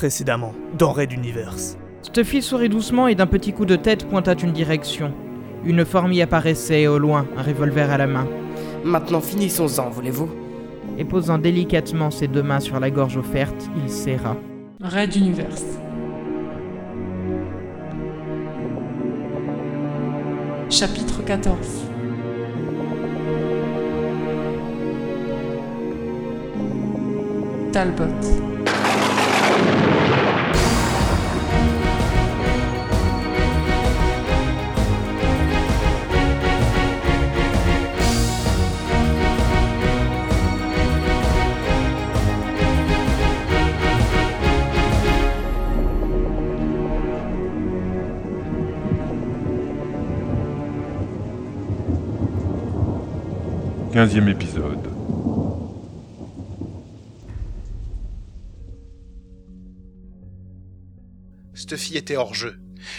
Précédemment, dans Red Universe. Stuffy sourit doucement et d'un petit coup de tête pointa une direction. Une forme y apparaissait au loin, un revolver à la main. Maintenant finissons-en, voulez-vous? Et posant délicatement ses deux mains sur la gorge offerte, il serra. Red Universe. Chapitre 14 Talbot. Quinzième épisode. Stuffy était hors jeu.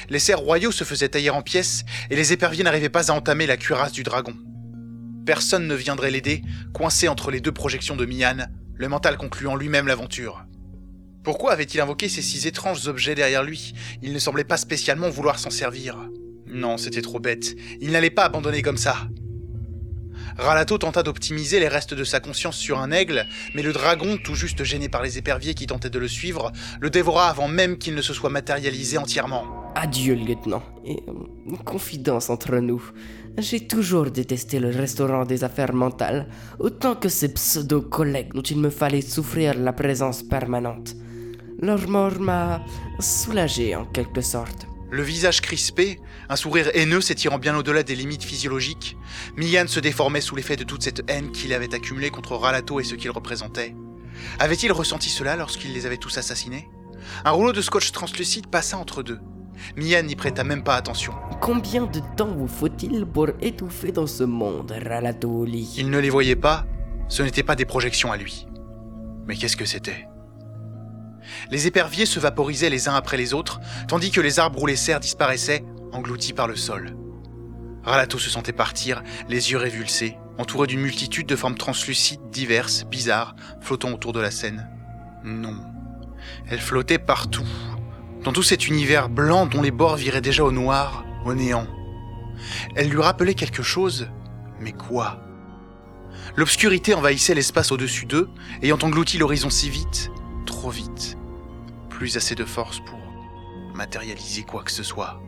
Les cerfs royaux se faisaient tailler en pièces et les éperviers n'arrivaient pas à entamer la cuirasse du dragon. Personne ne viendrait l'aider, coincé entre les deux projections de Mian, le mental concluant lui-même l'aventure. Pourquoi avait-il invoqué ces six étranges objets derrière lui? Il ne semblait pas spécialement vouloir s'en servir. Non, c'était trop bête. Il n'allait pas abandonner comme ça. Ralato tenta d'optimiser les restes de sa conscience sur un aigle, mais le dragon, tout juste gêné par les éperviers qui tentaient de le suivre, le dévora avant même qu'il ne se soit matérialisé entièrement. Adieu, lieutenant. Et euh, confidence entre nous. J'ai toujours détesté le restaurant des affaires mentales, autant que ces pseudo-collègues dont il me fallait souffrir la présence permanente. Leur mort m'a soulagé en quelque sorte. Le visage crispé, un sourire haineux s'étirant bien au-delà des limites physiologiques, Mian se déformait sous l'effet de toute cette haine qu'il avait accumulée contre Ralato et ce qu'il représentait. Avait-il ressenti cela lorsqu'il les avait tous assassinés? Un rouleau de scotch translucide passa entre deux. Mian n'y prêta même pas attention. Combien de temps vous faut-il pour étouffer dans ce monde, Ralato Oli Il ne les voyait pas, ce n'étaient pas des projections à lui. Mais qu'est-ce que c'était? Les éperviers se vaporisaient les uns après les autres, tandis que les arbres ou les cerfs disparaissaient, engloutis par le sol. Ralato se sentait partir, les yeux révulsés, entouré d'une multitude de formes translucides, diverses, bizarres, flottant autour de la scène. Non. Elle flottait partout, dans tout cet univers blanc dont les bords viraient déjà au noir, au néant. Elle lui rappelait quelque chose, mais quoi? L'obscurité envahissait l'espace au-dessus d'eux, ayant englouti l'horizon si vite, trop vite. Plus assez de force pour matérialiser quoi que ce soit.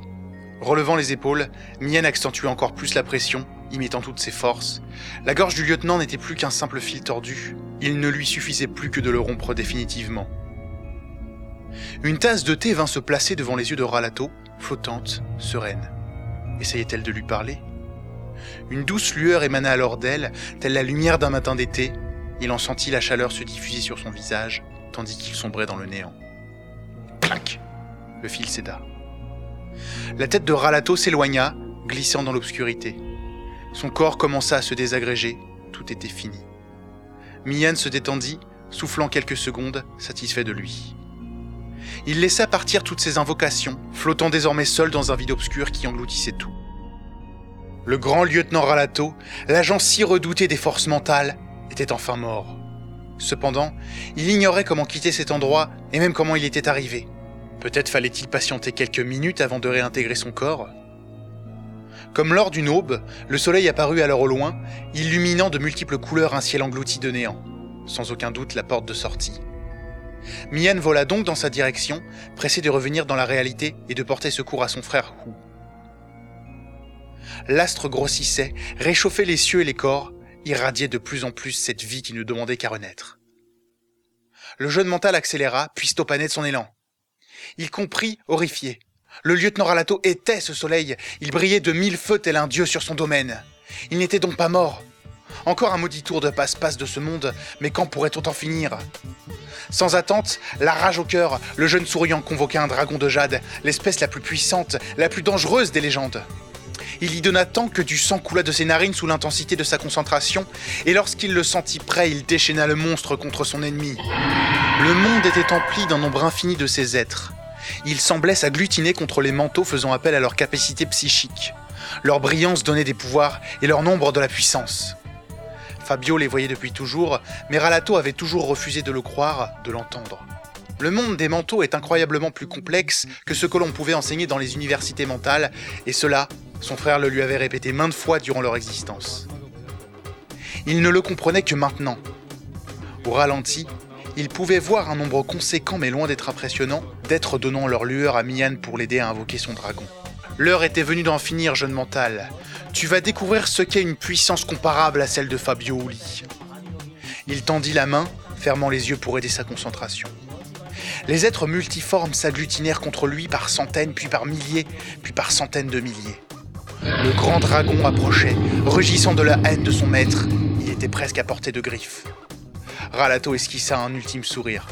Relevant les épaules, Mien accentuait encore plus la pression, y mettant toutes ses forces. La gorge du lieutenant n'était plus qu'un simple fil tordu. Il ne lui suffisait plus que de le rompre définitivement. Une tasse de thé vint se placer devant les yeux de Ralato, flottante, sereine. Essayait-elle de lui parler? Une douce lueur émana alors d'elle, telle la lumière d'un matin d'été. Il en sentit la chaleur se diffuser sur son visage, tandis qu'il sombrait dans le néant. Clac Le fil céda. La tête de Ralato s'éloigna, glissant dans l'obscurité. Son corps commença à se désagréger, tout était fini. Mian se détendit, soufflant quelques secondes, satisfait de lui. Il laissa partir toutes ses invocations, flottant désormais seul dans un vide obscur qui engloutissait tout. Le grand lieutenant Ralato, l'agent si redouté des forces mentales, était enfin mort. Cependant, il ignorait comment quitter cet endroit et même comment il était arrivé. Peut-être fallait-il patienter quelques minutes avant de réintégrer son corps Comme lors d'une aube, le soleil apparut alors au loin, illuminant de multiples couleurs un ciel englouti de néant. Sans aucun doute la porte de sortie. Mian vola donc dans sa direction, pressé de revenir dans la réalité et de porter secours à son frère Hu. L'astre grossissait, réchauffait les cieux et les corps, irradiait de plus en plus cette vie qui ne demandait qu'à renaître. Le jeune mental accéléra, puis stoppa net son élan. Il comprit, horrifié. Le lieutenant Ralato était ce soleil, il brillait de mille feux tel un dieu sur son domaine. Il n'était donc pas mort. Encore un maudit tour de passe-passe de ce monde, mais quand pourrait-on en finir? Sans attente, la rage au cœur, le jeune souriant convoqua un dragon de jade, l'espèce la plus puissante, la plus dangereuse des légendes. Il y donna tant que du sang coula de ses narines sous l'intensité de sa concentration, et lorsqu'il le sentit prêt, il déchaîna le monstre contre son ennemi. Le monde était empli d'un nombre infini de ces êtres. Ils semblaient s'agglutiner contre les manteaux faisant appel à leur capacité psychique. Leur brillance donnait des pouvoirs et leur nombre de la puissance. Fabio les voyait depuis toujours, mais Ralato avait toujours refusé de le croire, de l'entendre. Le monde des manteaux est incroyablement plus complexe que ce que l'on pouvait enseigner dans les universités mentales, et cela, son frère le lui avait répété maintes fois durant leur existence. Il ne le comprenait que maintenant. Au ralenti, il pouvait voir un nombre conséquent mais loin d'être impressionnant d'êtres donnant leur lueur à Mian pour l'aider à invoquer son dragon. L'heure était venue d'en finir, jeune mental. Tu vas découvrir ce qu'est une puissance comparable à celle de Fabio Uli. Il tendit la main, fermant les yeux pour aider sa concentration. Les êtres multiformes s'agglutinèrent contre lui par centaines, puis par milliers, puis par centaines de milliers. Le grand dragon approchait, rugissant de la haine de son maître. Il était presque à portée de griffes. Ralato esquissa un ultime sourire.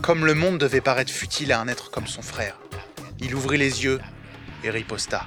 Comme le monde devait paraître futile à un être comme son frère. Il ouvrit les yeux et riposta.